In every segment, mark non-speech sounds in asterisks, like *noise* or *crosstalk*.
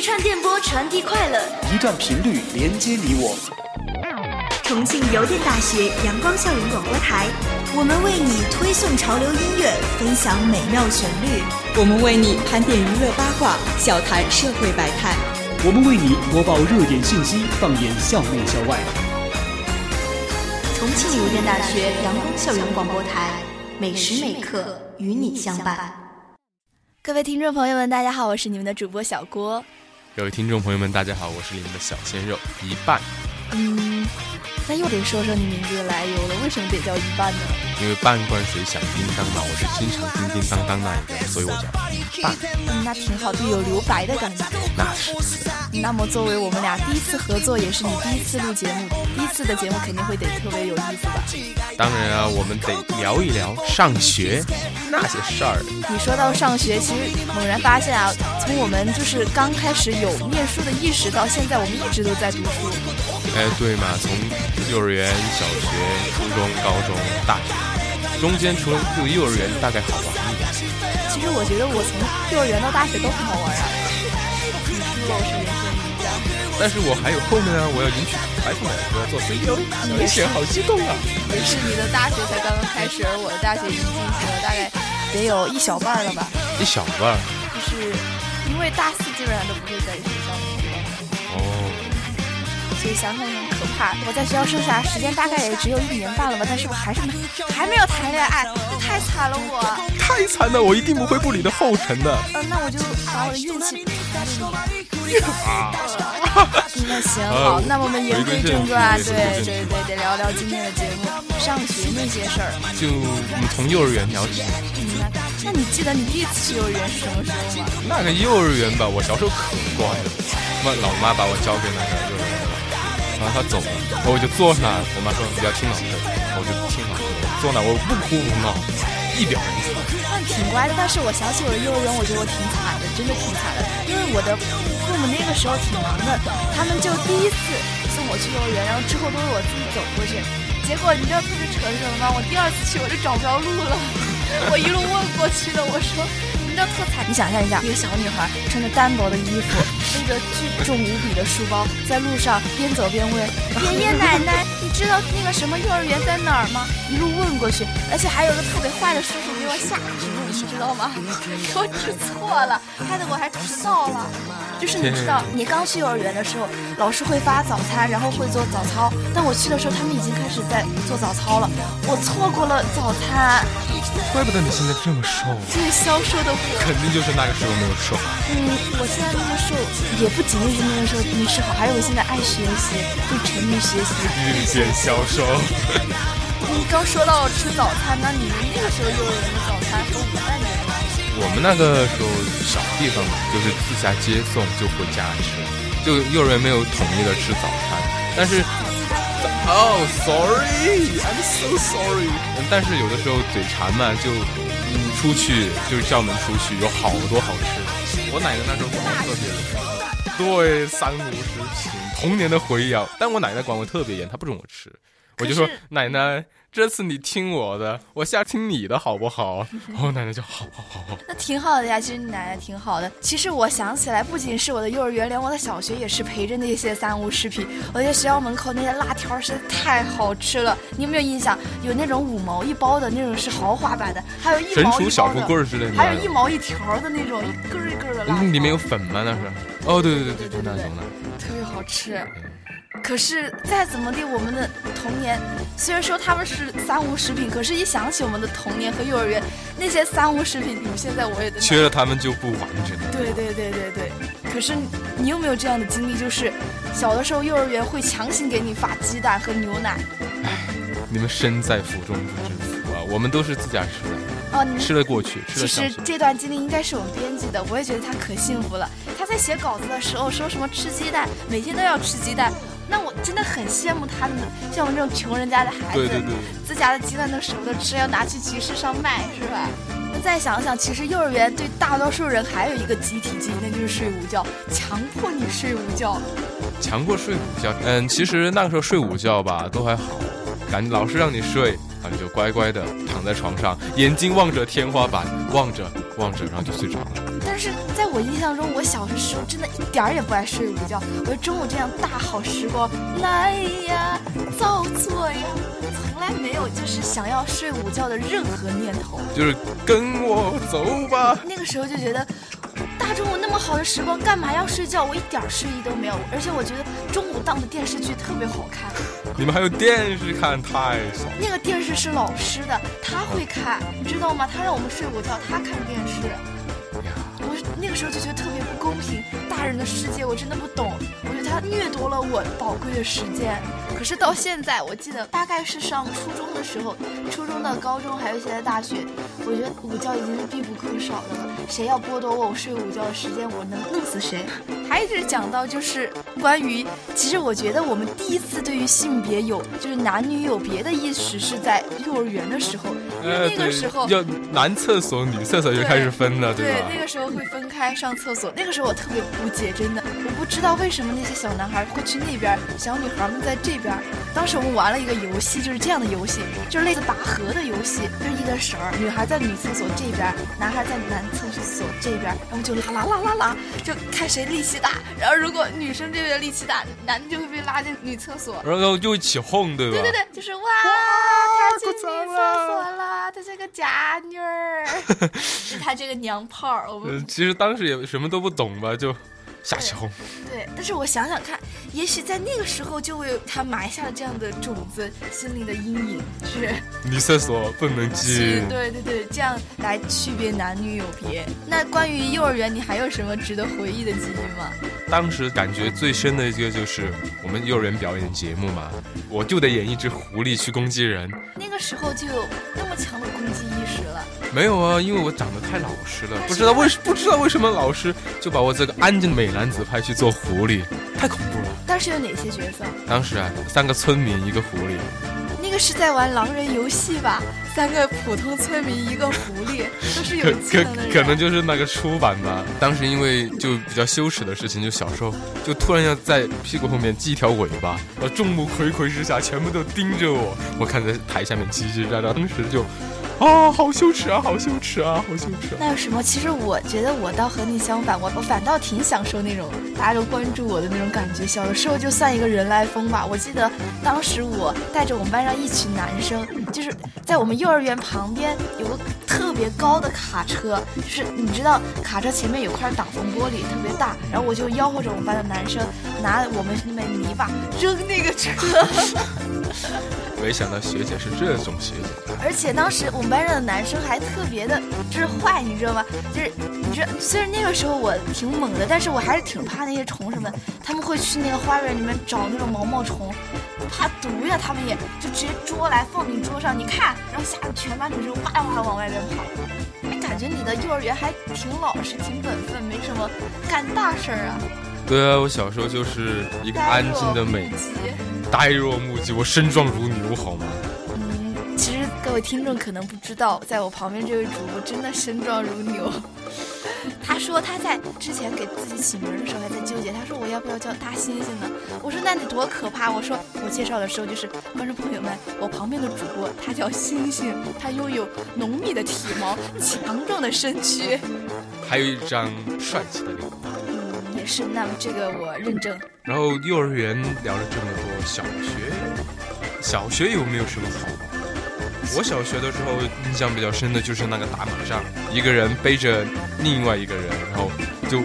一串电波传递快乐，一段频率连接你我。重庆邮电大学阳光校园广播台，我们为你推送潮流音乐，分享美妙旋律；我们为你盘点娱乐八卦，笑谈社会百态；我们为你播报热点信息，放眼校内校外。重庆邮电大学阳光校园广播台，每时每刻与你相伴。各位听众朋友们，大家好，我是你们的主播小郭。各位听众朋友们，大家好，我是你们的小鲜肉一半。那又得说说你名字的来由了，为什么得叫一半呢？因为半罐水响叮当嘛，我是经常叮叮当当那一个，所以我叫一半。嗯，那挺好，就有留白的感觉。那是。那么作为我们俩第一次合作，也是你第一次录节目，第一次的节目肯定会得特别有意思吧？当然啊，我们得聊一聊上学那些事儿。你说到上学，其实猛然发现啊，从我们就是刚开始有念书的意识到现在，我们一直都在读书。哎，对嘛，从。幼儿园、小学、初中、高中、大学，中间除了这个幼儿园大概好玩一点。其实我觉得我从幼儿园到大学都很好玩啊。你是我是人生赢家。但是我还有后面啊，我要迎娶白富美，我要做 CEO。你是好激动啊！也是，你的大学才刚刚开始，而我的大学已经进行了大概得有一小半了吧？一小半。就是因为大四基本上都不会在学校。所以想想很可怕。我在学校剩下时间大概也只有一年半了吧，但是我还是没还没有谈恋爱，太惨了我。太惨了，我一定不会步你的后尘的。嗯，那我就把我的运气给你。*laughs* 啊。那行好，那我们言归正传，对对对，得聊聊今天的节目，上学那些事儿。就我们从幼儿园聊起。那你记得你第一次去幼儿园是什么时候吗？那个幼儿园吧，我小时候可乖了，妈老妈把我交给那个幼儿园。然后他走了，然后我就坐那。我妈说你要听老师，我就听老师。坐那，我不哭不闹，一表人才。那挺乖的，但是我想起我的幼儿园，我觉得我挺惨的，真的挺惨的。因为我的父母那个时候挺忙的，他们就第一次送我去幼儿园，然后之后都是我自己走过去。结果你知道特别扯什么吗？我第二次去我就找不着路了，我一路问过去的，我说。特惨！你想象一下，一个小女孩穿着单薄的衣服，背着巨重无比的书包，在路上边走边问爷爷奶奶：“你知道那个什么幼儿园在哪儿吗？”一路问过去，而且还有个特别坏的叔叔给我下指路，你知道吗？给我指错了，害得我还迟到了。就是你知道，你刚去幼儿园的时候，老师会发早餐，然后会做早操。但我去的时候，他们已经开始在做早操了，我错过了早餐。怪不得你现在这么瘦，因为消瘦的我，肯定就是那个时候没有瘦。嗯，我现在那么瘦，也不仅仅是那个时候没吃好，还有我现在爱学习，会沉迷学习，日渐消瘦。你刚说到吃早餐，那你们那个时候幼儿园的早餐和午饭的吗？我们那个时候小地方嘛，就是自家接送就回家吃，就幼儿园没有统一的吃早餐，但是。Oh, sorry, I'm so sorry. 但是有的时候嘴馋嘛，就出去就是叫门出去，有好多好吃。我奶奶那时候管我特别严，对三无食品，童年的回忆啊。但我奶奶管我特别严，她不准我吃，我就说奶奶。这次你听我的，我下听你的，好不好？我奶奶就好好好好，那挺好的呀。其实你奶奶挺好的。其实我想起来，不仅是我的幼儿园，连我的小学也是陪着那些三无食品。我在学校门口那些辣条实在太好吃了。你有没有印象？有那种五毛一包的那种是豪华版的，还有一毛一小富贵之类的，还有一毛一条的那种一根一根的辣。里面有粉吗？那是？哦，对对对对，就那种的，特别好吃。可是再怎么地，我们的童年虽然说他们是三无食品，可是一想起我们的童年和幼儿园那些三无食品，你们现在我也 *laughs* 缺了他们就不完整。对对对对对。可是你有没有这样的经历？就是小的时候幼儿园会强行给你发鸡蛋和牛奶。唉，你们身在福中不知福啊！我们都是自家吃的。哦，你吃了过去。其实这段经历应该是我们编辑的，我也觉得他可幸福了。他在写稿子的时候说什么吃鸡蛋，每天都要吃鸡蛋。那我真的很羡慕他们，像我们这种穷人家的孩子，自家的鸡蛋都舍不得吃，要拿去集市上卖，是吧？那再想想，其实幼儿园对大多数人还有一个集体记忆，那就是睡午觉，强迫你睡午觉。强迫睡午觉，嗯，其实那个时候睡午觉吧都还好，感觉老师让你睡，然后就乖乖的躺在床上，眼睛望着天花板，望着望着，然后就睡着了。但是在我印象中，我小的时候真的一点儿也不爱睡午觉。我中午这样大好时光，来呀，造作呀，从来没有就是想要睡午觉的任何念头。就是跟我走吧。那个时候就觉得。大中午那么好的时光，干嘛要睡觉？我一点睡意都没有，而且我觉得中午档的电视剧特别好看。你们还有电视看，太爽！那个电视是老师的，他会看，你知道吗？他让我们睡午觉，他看电视。我那个时候就觉得特别不公平，大人的世界我真的不懂。我觉得他掠夺了我宝贵的时间。可是到现在，我记得大概是上初中的时候，初中到高中，还有现在大学，我觉得午觉已经是必不可少的了。谁要剥夺我睡午觉的时间，我能弄死谁。*laughs* 还一直讲到就是关于，其实我觉得我们第一次对于性别有就是男女有别的意识是在幼儿园的时候，因为那个时候要男厕所、女厕所就开始分了，对吧？对，那个时候会分开上厕所。那个时候我特别不解，真的，我不知道为什么那些小男孩会去那边，小女孩们在这边。当时我们玩了一个游戏，就是这样的游戏，就是类似拔河的游戏，就是一根绳儿，女孩在女厕所这边，男孩在男厕所这边，然后就拉拉拉拉拉，就看谁力气大。然后如果女生这边力气大，男的就会被拉进女厕所，然后就一起哄，对吧？对对对，就是哇，他进女厕所了，他是个假女儿，*laughs* 是他这个娘炮儿。我们其实当时也什么都不懂吧，就。下起哄，对，但是我想想看，也许在那个时候就为他埋下了这样的种子，心灵的阴影是女厕所不能进，对对对，这样来区别男女有别。那关于幼儿园，你还有什么值得回忆的记忆吗？当时感觉最深的一个就是我们幼儿园表演节目嘛，我就得演一只狐狸去攻击人。那个时候就有那么强的攻击？没有啊，因为我长得太老实了，不知道为不知道为什么老师就把我这个安静的美男子派去做狐狸，太恐怖了。当时有哪些角色？当时啊，三个村民，一个狐狸。那个是在玩狼人游戏吧？三个普通村民，一个狐狸，*laughs* 都是有可可可能就是那个出版吧。当时因为就比较羞耻的事情，就小时候就突然要在屁股后面系一条尾巴，呃，众目睽睽之下全部都盯着我，我看在台下面叽叽喳喳，当时就。啊，好羞耻啊，好羞耻啊，好羞耻！那有什么？其实我觉得我倒和你相反，我我反倒挺享受那种大家都关注我的那种感觉。小的时候就算一个人来疯吧。我记得当时我带着我们班上一群男生，就是在我们幼儿园旁边有个特别高的卡车，就是你知道卡车前面有块挡风玻璃特别大，然后我就吆喝着我们班的男生拿我们那边泥巴扔那个车。没想到学姐是这种学姐，而且当时我们班上的男生还特别的，就是坏，你知道吗？就是你知道，虽然那个时候我挺猛的，但是我还是挺怕那些虫什么。他们会去那个花园里面找那种毛毛虫，怕毒呀，他们也就直接捉来放你桌上，你看，然后吓得全班女生哇哇往外边跑。哎，感觉你的幼儿园还挺老实、挺本分，没什么干大事儿啊。对啊，我小时候就是一个安静的美。呆若木鸡，我身壮如牛，好吗？嗯，其实各位听众可能不知道，在我旁边这位主播真的身壮如牛。*laughs* 他说他在之前给自己起名的时候还在纠结，他说我要不要叫大猩猩呢？我说那得多可怕！我说我介绍的时候就是观众朋友们，我旁边的主播他叫猩猩，他拥有浓密的体毛，强壮的身躯，还有一张帅气的脸。嗯，也是。那么这个我认证。然后幼儿园聊了这么多，小学，小学有没有什么好？我小学的时候印象比较深的就是那个打马仗，一个人背着另外一个人，然后就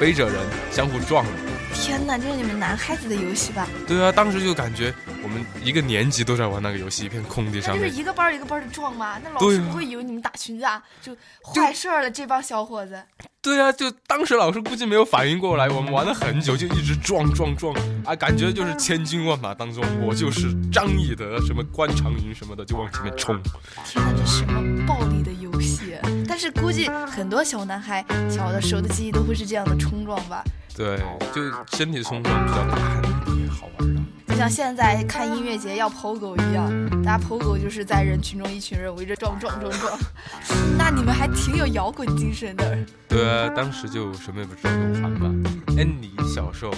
背着人相互撞。天哪，这是你们男孩子的游戏吧？对啊，当时就感觉我们一个年级都在玩那个游戏，一片空地上面。就是一个班一个班的撞吗？那老师不会以为你们打群架，就坏事了。这帮小伙子。对啊，就当时老师估计没有反应过来，我们玩了很久，就一直撞撞撞，啊，感觉就是千军万马当中，我就是张翼德，什么关长云什么的，就往前面冲。天哪，这什么暴力的游戏？但是估计很多小男孩小的时候的记忆都会是这样的冲撞吧？对，就身体冲撞比较大，特别好玩的。就像现在看音乐节要跑狗一样，大家跑狗就是在人群中一群人围着撞撞撞撞。*laughs* 那你们还挺有摇滚精神的。对啊，当时就什么也不知道就玩吧。哎，你小时候，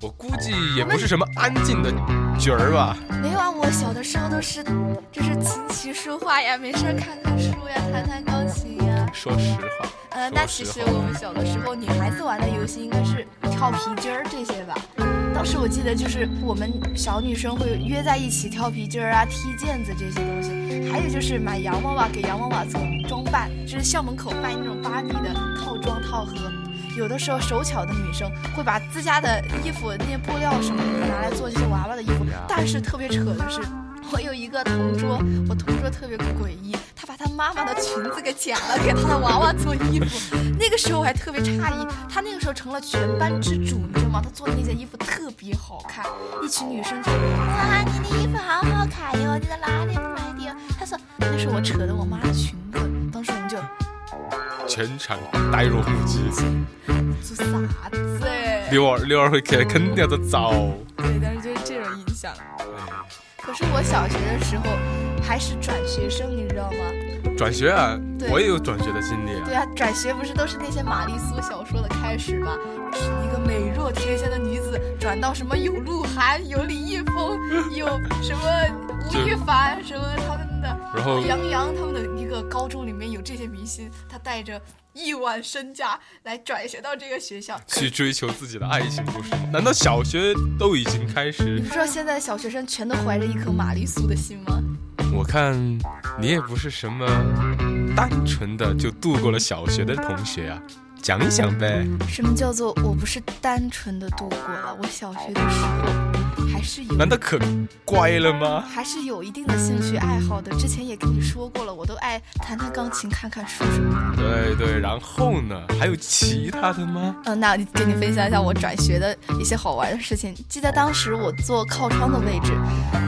我估计也不是什么安静的角儿吧。没有啊，我小的时候都是就是琴棋书画呀，没事儿看看书呀，弹弹钢琴呀。说实话，呃，那其实我们小的时候，女孩子玩的游戏应该是跳皮筋儿这些吧。当时我记得就是我们小女生会约在一起跳皮筋儿啊、踢毽子这些东西，还有就是买洋娃娃给洋娃娃做装扮，就是校门口卖那种芭比的套装套盒。有的时候手巧的女生会把自家的衣服那些布料什么的拿来做这些娃娃的衣服，但是特别扯的是。我有一个同桌，我同桌特别诡异，他把他妈妈的裙子给剪了，给他的娃娃做衣服。那个时候我还特别诧异，他那个时候成了全班之主，你知道吗？他做的那件衣服特别好看，一群女生就哇，你的衣服好好看哟，你在哪里买的？他说那是我扯的我妈的裙子，当时我们就全场呆若木鸡。做啥子？*laughs* 六二六二会看，肯定要遭。对，但是就是这种印象。可是我小学的时候还是转学生，你知道吗？转学啊，我也有转学的经历啊。对啊，转学不是都是那些玛丽苏小说的开始吗？是一个美若天仙的女子转到什么有鹿晗、有李易峰、有什么吴亦凡什么他们的，然后杨洋他们的一个高中里面有这些明星，他带着亿万身家来转学到这个学校去追求自己的爱情故事。难道小学都已经开始？你不知道现在小学生全都怀着一颗玛丽苏的心吗？我看你也不是什么单纯的就度过了小学的同学啊。讲一讲呗。什么叫做我不是单纯的度过了？我小学的时候还是有。难道可乖了吗？还是有一定的兴趣爱好的。之前也跟你说过了，我都爱弹弹钢琴、看看书什么的。对对，然后呢？还有其他的吗？嗯，那跟你分享一下我转学的一些好玩的事情。记得当时我坐靠窗的位置，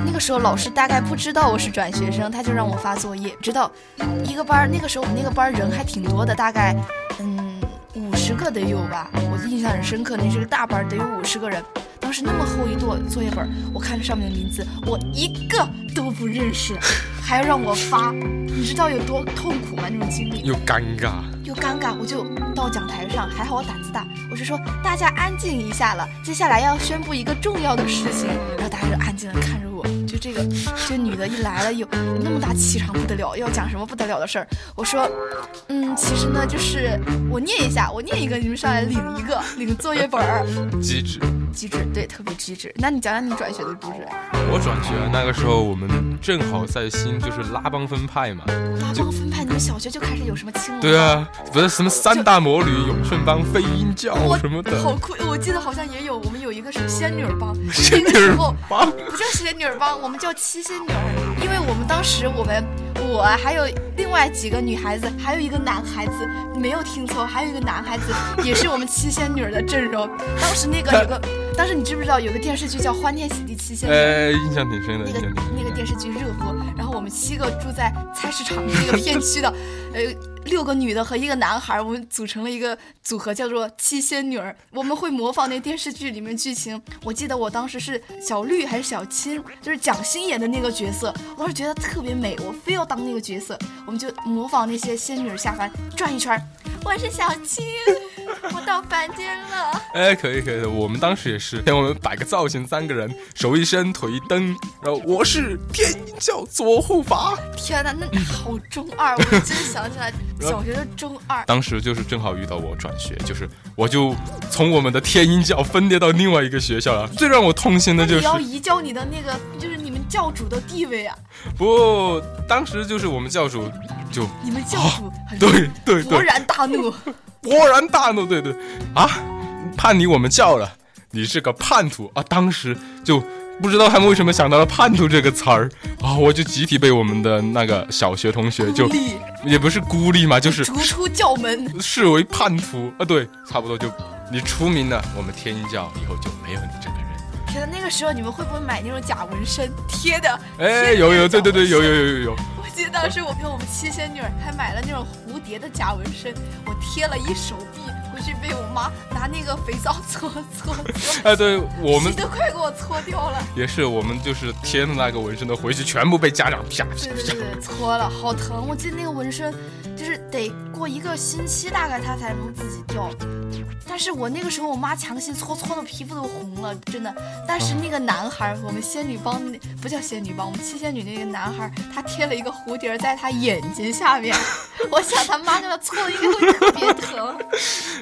那个时候老师大概不知道我是转学生，他就让我发作业。知道一个班，那个时候我们那个班人还挺多的，大概嗯。十个得有吧，我印象很深刻。那是个大班，得有五十个人。当时那么厚一摞作业本，我看着上面的名字，我一个都不认识，还要让我发，你知道有多痛苦吗？那种经历又尴尬又尴尬。我就到讲台上，还好我胆子大，我就说大家安静一下了，接下来要宣布一个重要的事情。然后大家就安静的看着我，就这个这女的一来了，有那么大气场，不得了，要讲什么不得了的事儿。我说，嗯，其实呢，就是我念一下，我念。一个你们上来领一个领作业本儿，机智，机智，对，特别机智。那你讲讲你转学的故事。我转学那个时候，我们正好在新，就是拉帮分派嘛。拉帮分派，你们小学就开始有什么青龙？对啊，不是什么三大魔女、咏春帮、飞鹰教什么的。好酷！我记得好像也有，我们有一个是仙女帮。仙女帮不叫仙女帮，我们叫七仙女，因为我们当时我们。我还有另外几个女孩子，还有一个男孩子，没有听错，还有一个男孩子，也是我们七仙女的阵容。当时那个 *laughs* 有个，当时你知不知道有个电视剧叫《欢天喜地七仙女》？哎，印象挺深的。那个那个电视剧热播，然后我们七个住在菜市场那个片区的，呃。六个女的和一个男孩，我们组成了一个组合，叫做七仙女儿。我们会模仿那电视剧里面剧情。我记得我当时是小绿还是小青，就是蒋欣演的那个角色。我当时觉得特别美，我非要当那个角色。我们就模仿那些仙女下凡转一圈。我是小青，我到凡间了。哎，可以可以的，我们当时也是，让我们摆个造型，三个人，手一伸，腿一蹬，然后我是天鹰教左护法。天哪，那好中二！我真想起来。小学的中二，*laughs* 当时就是正好遇到我转学，就是我就从我们的天鹰教分裂到另外一个学校了。最让我痛心的就是你要移交你的那个，就是教主的地位啊！不，当时就是我们教主就你们教主对对对，勃然大怒，*laughs* 勃然大怒，对对啊，叛离我们教了，你是个叛徒啊！当时就。不知道他们为什么想到了“叛徒”这个词儿啊！我就集体被我们的那个小学同学就也不是孤立嘛，就是逐出教门，视为叛徒啊！对，差不多就你出名了，我们天鹰教以后就没有你这个人。天呐，那个时候你们会不会买那种假纹身贴的？哎，有有，对对对，有有有有有。我记得当时我跟我们七仙女还买了那种蝴蝴蝶的假纹身，我贴了一手臂，回去被我妈拿那个肥皂搓搓搓，*laughs* 哎，对我们 *laughs* 都快给我搓掉了。也是，我们就是贴的那个纹身的，回去全部被家长啪啪对对啪。对，搓了，好疼！我记得那个纹身，就是得过一个星期，大概它才能自己掉。但是我那个时候，我妈强行搓，搓的皮肤都红了，真的。但是那个男孩儿，我们仙女帮那不叫仙女帮，我们七仙女那个男孩儿，他贴了一个蝴蝶在他眼睛下面。*laughs* 我想他妈给他搓的应该会特别疼。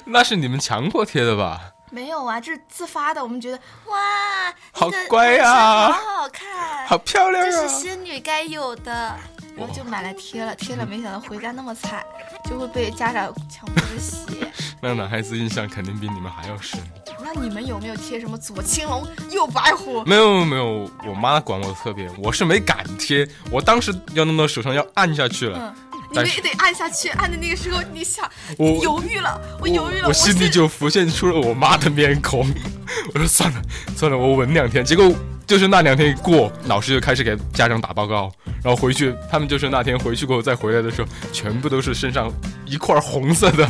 那是你们强迫贴的吧？没有啊，这是自发的。我们觉得哇，好乖呀好好看，好漂亮这是啊！仙女该有的。然后就买来贴了，贴了，没想到回家那么惨，就会被家长强迫着洗。*laughs* 那男孩子印象肯定比你们还要深。那你们有没有贴什么左青龙右白虎？没有没有，我妈管我特别，我是没敢贴，我当时要弄到手上要按下去了，嗯，你们也得按下去，按的那个时候，你想，我你犹豫了，我犹豫了，我心里就浮现出了我妈的面孔。*laughs* 我说算了算了，我稳两天。结果就是那两天一过，老师就开始给家长打报告，然后回去他们就是那天回去过后再回来的时候，全部都是身上一块红色的。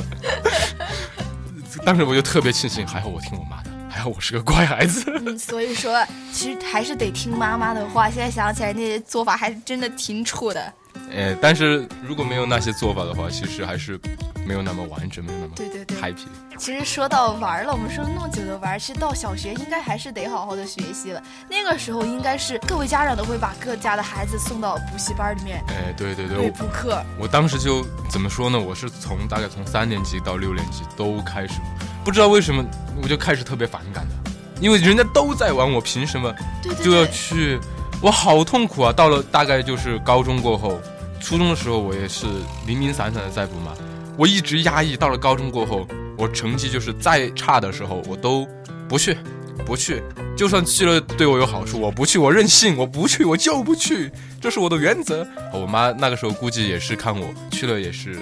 *laughs* 当时我就特别庆幸，还好我听我妈的，还好我是个乖孩子。*laughs* 所以说其实还是得听妈妈的话。现在想起来，那些做法还是真的挺蠢的。呃，但是如果没有那些做法的话，其实还是没有那么完整，没有那么对对对 happy。其实说到玩了，我们说了那么久的玩，其实到小学应该还是得好好的学习了。那个时候应该是各位家长都会把各家的孩子送到补习班里面哎，对对对，补课。我当时就怎么说呢？我是从大概从三年级到六年级都开始，不知道为什么我就开始特别反感的，因为人家都在玩，我凭什么就要对，去？我好痛苦啊！到了大概就是高中过后，初中的时候我也是零零散散的在补嘛，我一直压抑。到了高中过后，我成绩就是再差的时候，我都不去，不去。就算去了对我有好处，我不去，我任性，我不去，我就不去，这是我的原则。我妈那个时候估计也是看我去了也是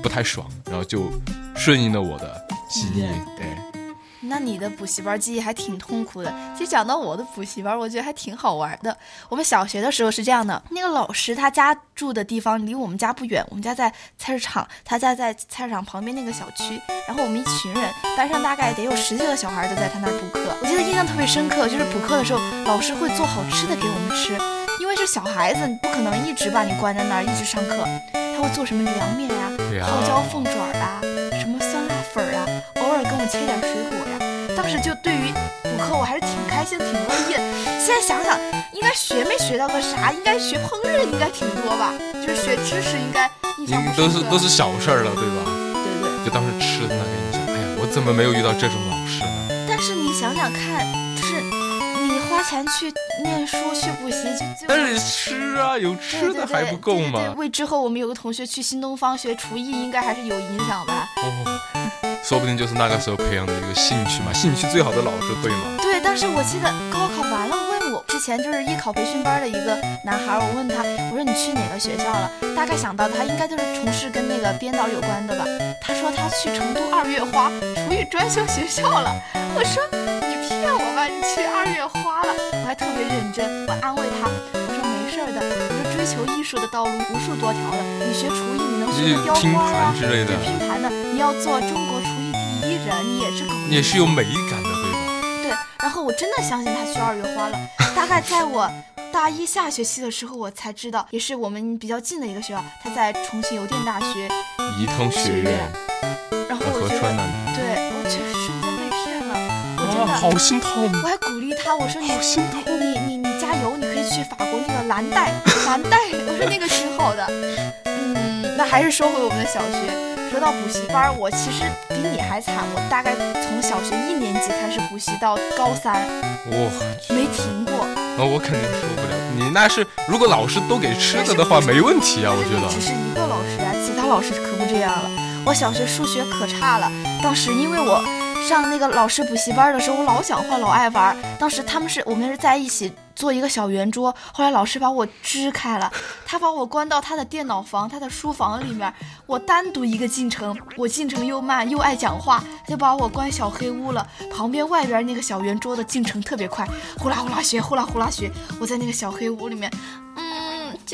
不太爽，然后就顺应了我的心意。那你的补习班记忆还挺痛苦的。其实讲到我的补习班，我觉得还挺好玩的。我们小学的时候是这样的，那个老师他家住的地方离我们家不远，我们家在菜市场，他家在菜市场旁边那个小区。然后我们一群人，班上大概得有十几个小孩都在他那儿补课。我记得印象特别深刻，就是补课的时候，老师会做好吃的给我们吃，因为是小孩子，不可能一直把你关在那儿一直上课，他会做什么凉面呀、泡椒凤爪儿啊，什么酸辣粉儿啊，偶尔给我切点水果呀。当时就对于补课我还是挺开心、挺乐意的。现在想想，应该学没学到个啥？应该学烹饪应该挺多吧？就是学知识应该印象不深刻都是都是小事儿了，对吧？对对。就当时吃的那个印象，哎呀，我怎么没有遇到这种老师呢？但是你想想看，花钱去念书、去补习，但是吃啊，有吃的还不够对对对对吗？为之后我们有个同学去新东方学厨艺，应该还是有影响吧？哦，说不定就是那个时候培养的一个兴趣嘛，*laughs* 兴趣最好的老师，对吗？对，但是我记得高考完了，问我之前就是艺考培训班的一个男孩，我问他，我说你去哪个学校了？大概想到他应该就是从事跟那个编导有关的吧。他说他去成都二月花厨艺专修学校了。我说你骗我吧，你去二月花了？我还特别认真，我安慰他，我说没事儿的，我说追求艺术的道路无数多条的，你学厨艺你能学个雕拼花啊盘，之类的对，拼盘的，你要做中国厨艺第一人，你也是个你也是有美感的，对吧？对，然后我真的相信他去二月花了。大概在我大一下学期的时候，我才知道，也是我们比较近的一个学校，他在重庆邮电大学。宜通学院，然后我觉得，好心痛。我还鼓励他，我说你好心痛你你你加油，你可以去法国那个蓝带，*laughs* 蓝带，我说那个挺好的。嗯，那还是说回我们的小学。说到补习班，我其实比你还惨，我大概从小学一年级开始补习到高三，哇，没停过。那我肯定受不了。你那是如果老师都给吃的的话，没问题啊，我觉得只。是一个老师啊，其他老师可不这样了。我小学数学可差了，当时因为我上那个老师补习班的时候，我老讲话，老爱玩。当时他们是我们是在一起做一个小圆桌，后来老师把我支开了，他把我关到他的电脑房、他的书房里面，我单独一个进城，我进城又慢又爱讲话，他就把我关小黑屋了。旁边外边那个小圆桌的进程特别快，呼啦呼啦学，呼啦呼啦学。我在那个小黑屋里面，嗯，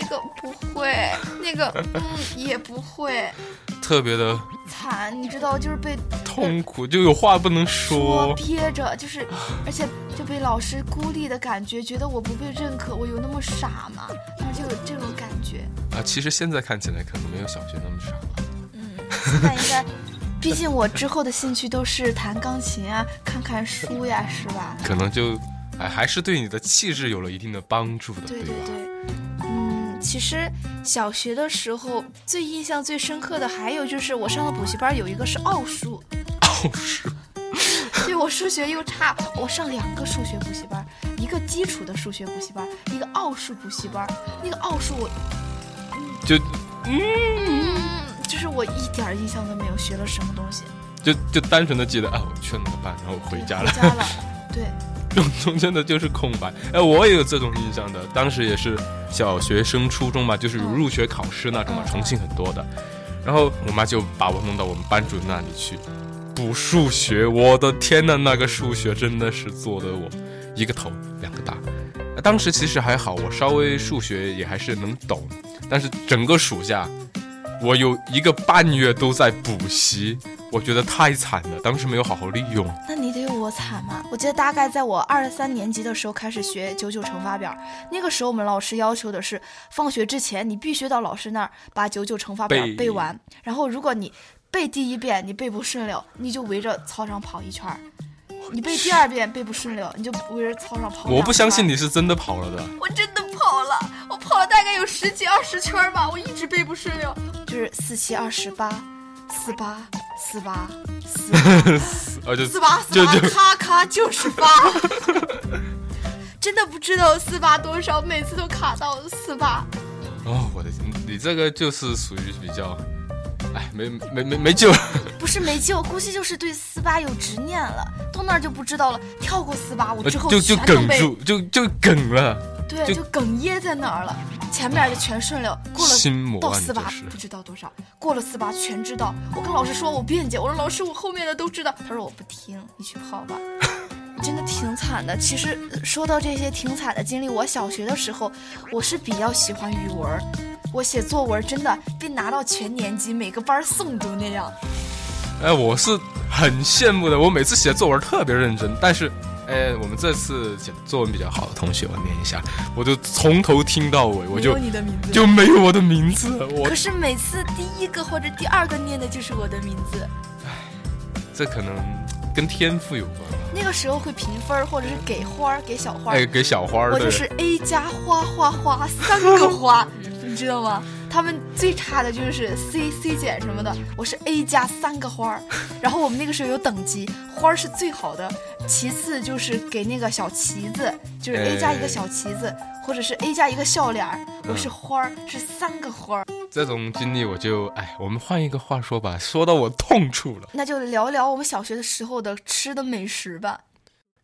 这个不会，那个嗯也不会，*laughs* 特别的惨，你知道，就是被痛苦，就有话不能说说。憋着，就是，而且就被老师孤立的感觉，觉得我不被认可，我有那么傻吗？然后就有这种感觉。啊，其实现在看起来可能没有小学那么傻了。嗯，现在应该，毕竟我之后的兴趣都是弹钢琴啊，看看书呀，是吧？可能就哎还是对你的气质有了一定的帮助的，对对吧？对，嗯，其实小学的时候最印象最深刻的还有就是我上的补习班有一个是奥数，奥数，*laughs* 对我数学又差，我上两个数学补习班，一个基础的数学补习班，一个奥数补习班。那个奥数我，就嗯，就是我一点印象都没有，学了什么东西。就就单纯的记得啊，我去了那个班，然后回家了回。家了，对，中中间的就是空白。哎，我也有这种印象的，当时也是小学升初中嘛，就是有入学考试那种嘛，嗯重庆很多的。然后我妈就把我弄到我们班主任那里去补数学，我的天呐，那个数学真的是做的我一个头两个大。呃当时其实还好，我稍微数学也还是能懂，但是整个暑假我有一个半月都在补习，我觉得太惨了，当时没有好好利用。那你得有我惨吗？我记得大概在我二三年级的时候开始学九九乘法表，那个时候我们老师要求的是，放学之前你必须到老师那儿把九九乘法表背背完，然后如果你背第一遍你背不顺溜，你就围着操场跑一圈儿。你背第二遍背不顺溜，你就围着操场跑。我不相信，你是真的跑了的。我真的跑了，我跑了大概有十几二十圈吧，我一直背不顺溜。就是四七二十八，四八四八四八。*laughs* 啊，就四八四就就八咔咔就是八，真的不知道四八多少，每次都卡到四八。哦，我的天，你这个就是属于比较，哎，没没没没救了。不是没救，估计就是对四八有执念了，到那儿就不知道了。跳过四八，我之后就就全能背，哽住，就就梗了，对，就就哽咽在那儿了。前面就全顺溜，过了到四八不知道多少，过了四八全知道。我跟老师说我辩解，我说老师我后面的都知道，他说我不听，你去跑吧。*laughs* 真的挺惨的。其实呃说到这些挺惨的经历，我小学的时候我是比较喜欢语文，我写作文真的被拿到全年级每个班儿诵读那样。哎，我是很羡慕的。我每次写作文特别认真，但是，哎，我们这次写作文比较好的同学，我念一下，我就从头听到尾，我没就有你的名字。就没有我的名字。我可是每次第一个或者第二个念的就是我的名字。这可能跟天赋有关吧。那个时候会评分，或者是给花儿，给小花儿。哎，给小花儿，我就是 A 加花花花三个花，你知道吗？他们最差的就是 C C 减什么的，我是 A 加三个花儿。*laughs* 然后我们那个时候有等级，花儿是最好的，其次就是给那个小旗子，就是 A 加一个小旗子，或者是 A 加一个笑脸儿。我是花儿，是三个花儿。这种经历，我就哎，我们换一个话说吧，说到我痛处了。那就聊聊我们小学的时候的吃的美食吧。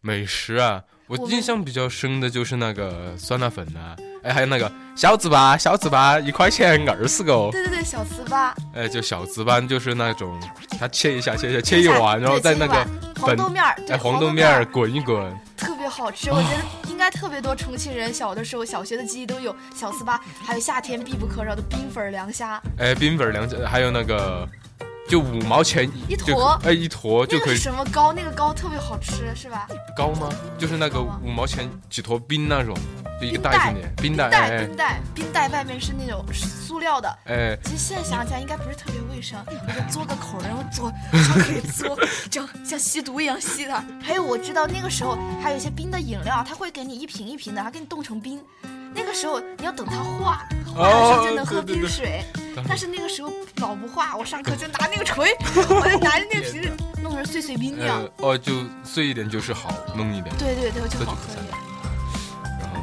美食啊，我印象比较深的就是那个酸辣粉啊，哎，还有那个小糍粑，小糍粑一块钱二十个，对对对，小糍粑，哎，就小糍粑就是那种，它切一下，切一下，切一碗，然后对在那个黄豆面儿，对哎黄豆豆面儿儿滚一滚，特别好吃，我觉得应该特别多重庆人小的时候小学的记忆都有小糍粑，还有夏天必不可少的冰粉儿凉虾，哎，冰粉凉虾还有那个就五毛钱一坨哎一坨就可以什么糕？那个糕特别好吃，是吧？糕吗？就是那个五毛钱几坨冰那种，就一个冰袋袋子里，冰冰袋，冰袋冰袋冰袋外面是那种塑料的。哎，其实现在想起来应该不是特别卫生，我就嘬个口，然后嘬，它可以嘬，这样像吸毒一样吸它。还有我知道那个时候还有一些冰的饮料，它会给你一瓶一瓶的，还给你冻成冰。那个时候你要等它化，化的时候就能喝哦对对对冰水。但是那个时候老不化，我上课就拿那个锤，我就拿着那个瓶子弄成碎碎冰那样呃。哦，就碎一点就是好，弄一点，对对对，就好喝一点。然后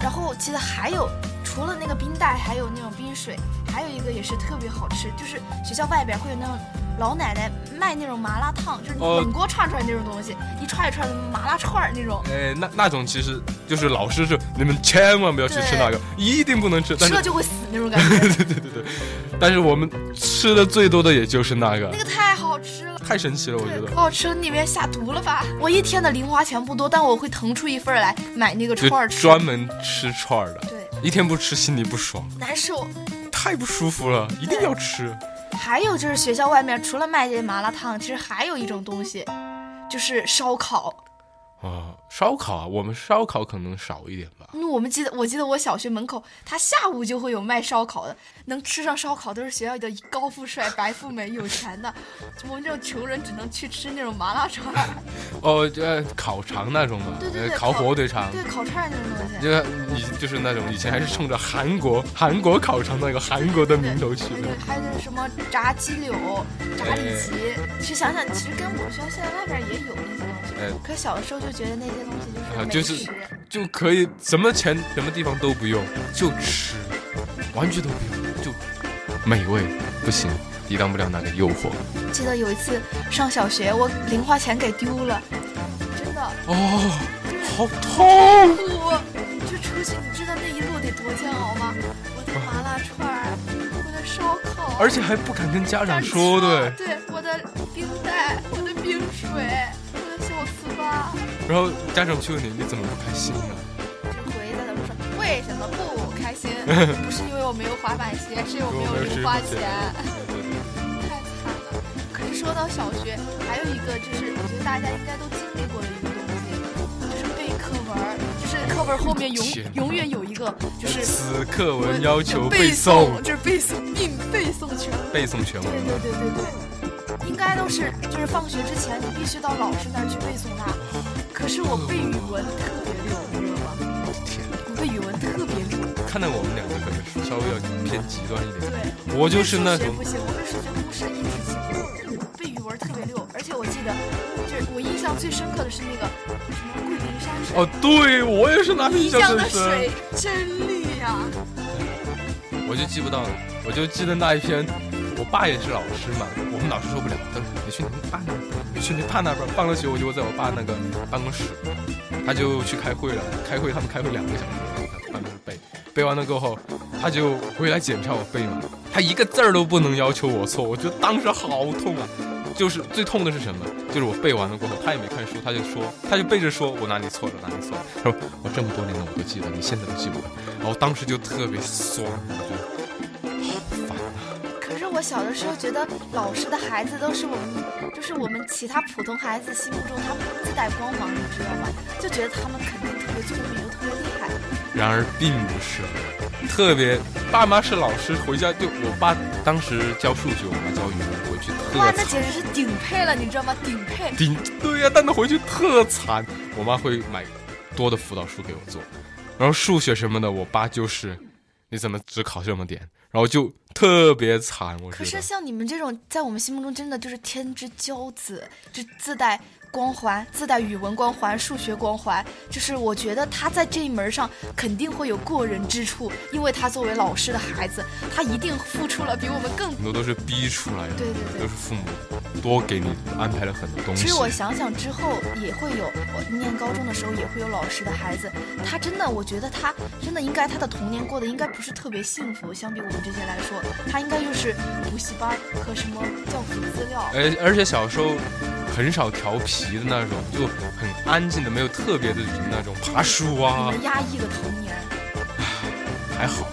然后我记得还有，除了那个冰袋，还有那种冰水，还有一个也是特别好吃，就是学校外边会有那种老奶奶卖那种麻辣烫，就是哦冷锅串出来那种东西，一串一串的麻辣串儿那种，哎，那那种其实就是老师是你们千万不要去吃那个，一定不能吃。吃了就会死那种感觉。*laughs* 对对对对，但是我们吃的最多的也就是那个那，个太好吃了。太神奇了，我觉，得可。好吃了，里面下毒了吧？我一天的零花钱不多，但我会腾出一份儿来买那个串儿吃。专门吃串儿的，对，一天不吃心里不爽，难受。太不舒服了，一定要吃。还有就是学校外面除了卖这些麻辣烫，其实还有一种东西，就是烧烤。啊，烧烤啊，我们烧烤可能少一点吧。那我们记得，我记得我小学门口，他下午就会有卖烧烤的，能吃上烧烤都是学校的高富帅、白富美、有钱的。我们这种穷人只能去吃那种麻辣串。*laughs* 哦，呃，烤肠那种吧，对对对，烤火腿肠，对烤串那种东西。就以就是那种以前还是冲着韩国韩国烤肠那个韩国的名头去的。还有什么炸鸡柳、炸里脊。其实想想，其实跟我们学校现在外边也有那些东西。哎，可小的时候就。觉得那些东西就是就是就可以什么钱什么地方都不用就吃，玩具都不用就美味不行，抵挡不了那个诱惑。记得有一次上小学，我零花钱给丢了，真的哦，好痛苦！这出去你知道那一路得多煎熬吗？我的麻辣串儿，我的烧烤，而且还不敢跟家长说，对对，然后家长去问你，你怎么不开心呢？就回在他们说，为什么不开心？不是因为我没有滑板鞋，是因为我没有零花钱。太惨了。可是说到小学，还有一个就是，我觉得大家应该都经历过的一个东西，就是背课文就是课文后面永永远有一个，就是此课文要求背诵，就是背诵并背诵全背诵全文。对对对对对，应该都是就是放学之前，你必须到老师那儿去背诵它。可是我背语文特别溜，你知道吗？天，我背语文特别溜。看来我们两个可能稍微要偏极端一点。对，我就是那种不行，我背数学公式一提起过，背语文特别溜。而且我记得，就是我印象最深刻的是那个什么桂林山水。哦，对我也是拿漓江的水真绿呀。我就记不到了，我就记得那一篇。我爸也是老师嘛，我们老师受不了，去你爸那，你去你爸那边。放了学我就在我爸那个办公室，他就去开会了。开会他们开会两个小时，在办公室背，背完了过后，他就回来检查我背嘛。他一个字儿都不能要求我错，我觉得当时好痛啊。就是最痛的是什么？就是我背完了过后，他也没看书，他就说，他就背着说，我哪里错了，哪里错了。他说我这么多年了我都记得，你现在都记不得。然后当时就特别酸，我觉得。我小的时候觉得老师的孩子都是我们，就是我们其他普通孩子心目中他们自带光芒，你知道吗？就觉得他们肯定特别聪明又特别厉害。然而并不是，特别爸妈是老师，回家就我爸当时教数学，我妈教语文，回去特哇，那简直是顶配了，你知道吗？顶配。顶对呀，但他回去特惨，我妈会买多的辅导书给我做，然后数学什么的，我爸就是，你怎么只考这么点？然后就特别惨，我可是像你们这种，在我们心目中真的就是天之骄子，就自带。光环自带语文光环、数学光环，就是我觉得他在这一门上肯定会有过人之处，因为他作为老师的孩子，他一定付出了比我们更多，都是逼出来的，对对对，都是父母多给你安排了很多东西。其实我想想之后也会有，我念高中的时候也会有老师的孩子，他真的，我觉得他真的应该他的童年过得应该不是特别幸福，相比我们这些来说，他应该就是补习班和什么教辅资料，而而且小时候。很少调皮的那种，就很安静的，没有特别的那种爬树啊。你们压抑的童年，还好。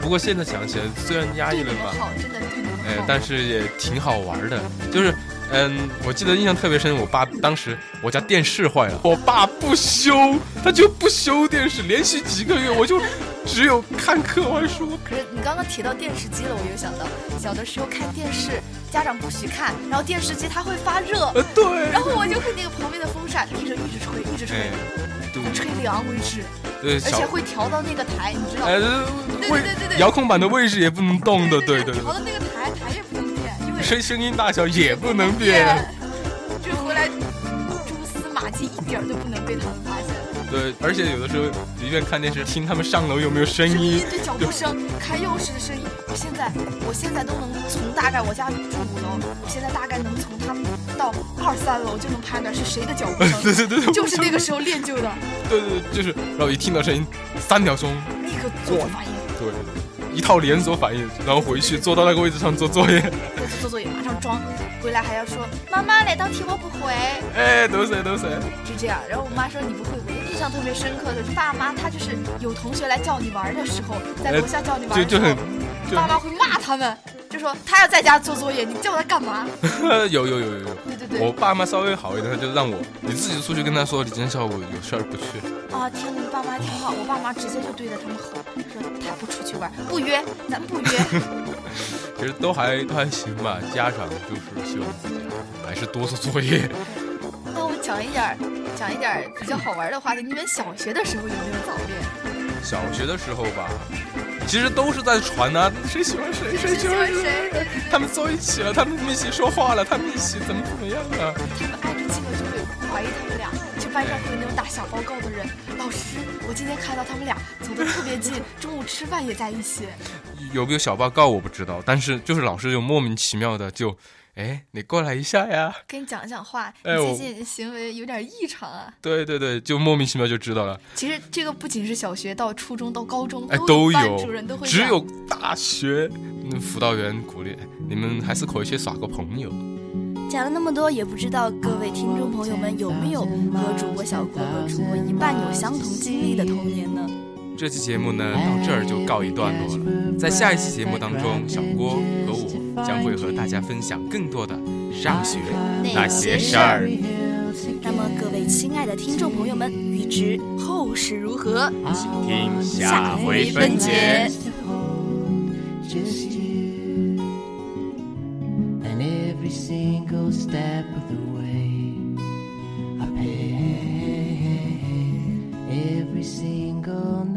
不过现在想起来，虽然压抑了吧，真的对哎，但是也挺好玩的。就是，嗯，我记得印象特别深，我爸当时我家电视坏了，我爸不修，他就不修电视，连续几个月我就。只有看课外书。可是你刚刚提到电视机了，我又想到小的时候看电视，家长不许看，然后电视机它会发热，对，然后我就会那个旁边的风扇一直一直吹，一直吹，吹凉为止，对，而且会调到那个台，你知道吗？对对对对对，遥控板的位置也不能动的，对对。调到那个台，台也不能变，因为声声音大小也不能变，就回来蛛丝马迹一点都不能被他们发现。对，而且有的时候宁愿看电视，听他们上楼有没有声音，对脚步声、开钥匙的声音。我现在，我现在都能从大概我家住五楼，我现在大概能从他们到二三楼就能判断是谁的脚步声。*laughs* 对对对，就是那个时候练就的。对对，就是，然后一听到声音，三秒钟立刻做出反应。对，一套连锁反应，然后回去坐到那个位置上做作业。回去做作业，马上装，回来还要说妈妈哪道题我不会，哎，都是都是。就这样。然后我妈说你不会，我印象特别深刻的是爸妈他就是有同学来叫你玩的时候，在楼下叫你玩的时候，爸妈会骂他们。就说他要在家做作业，你叫他干嘛？*laughs* 有有有有有。对对对。我爸妈稍微好一点，他就让我你自己出去跟他说，你今天下午有事儿不去。啊天哪，你爸妈挺好，我爸妈直接就对着他们吼，说他不出去玩，不约，咱不约。*laughs* 其实都还都还行吧，家长就是希望自己还是多做作业。那我们讲一点讲一点比较好玩的话题，你们小学的时候有没有早恋？小学的时候吧。其实都是在传呐，谁喜欢谁，谁喜欢谁。他们坐一起了，他们一起说话了，他们一起怎么怎么样啊？他们挨着近了就会怀疑他们俩，就班上会有那种打小报告的人。老师，我今天看到他们俩走的特别近，中午吃饭也在一起。有没有小报告我不知道，但是就是老师就莫名其妙的就。哎，你过来一下呀！跟你讲讲话，你最近行为有点异常啊。对对对，就莫名其妙就知道了。其实这个不仅是小学到初中到高中，哎，都有，主任都会。只有大学，那辅导员鼓励你们还是可以去耍个朋友。讲了那么多，也不知道各位听众朋友们有没有和主播小郭和主播一半有相同经历的童年呢？这期节目呢，到这儿就告一段落了。在下一期节目当中，小郭和我将会和大家分享更多的上学那些事儿。那么，各位亲爱的听众朋友们，预知后事如何，请听下回分解。Some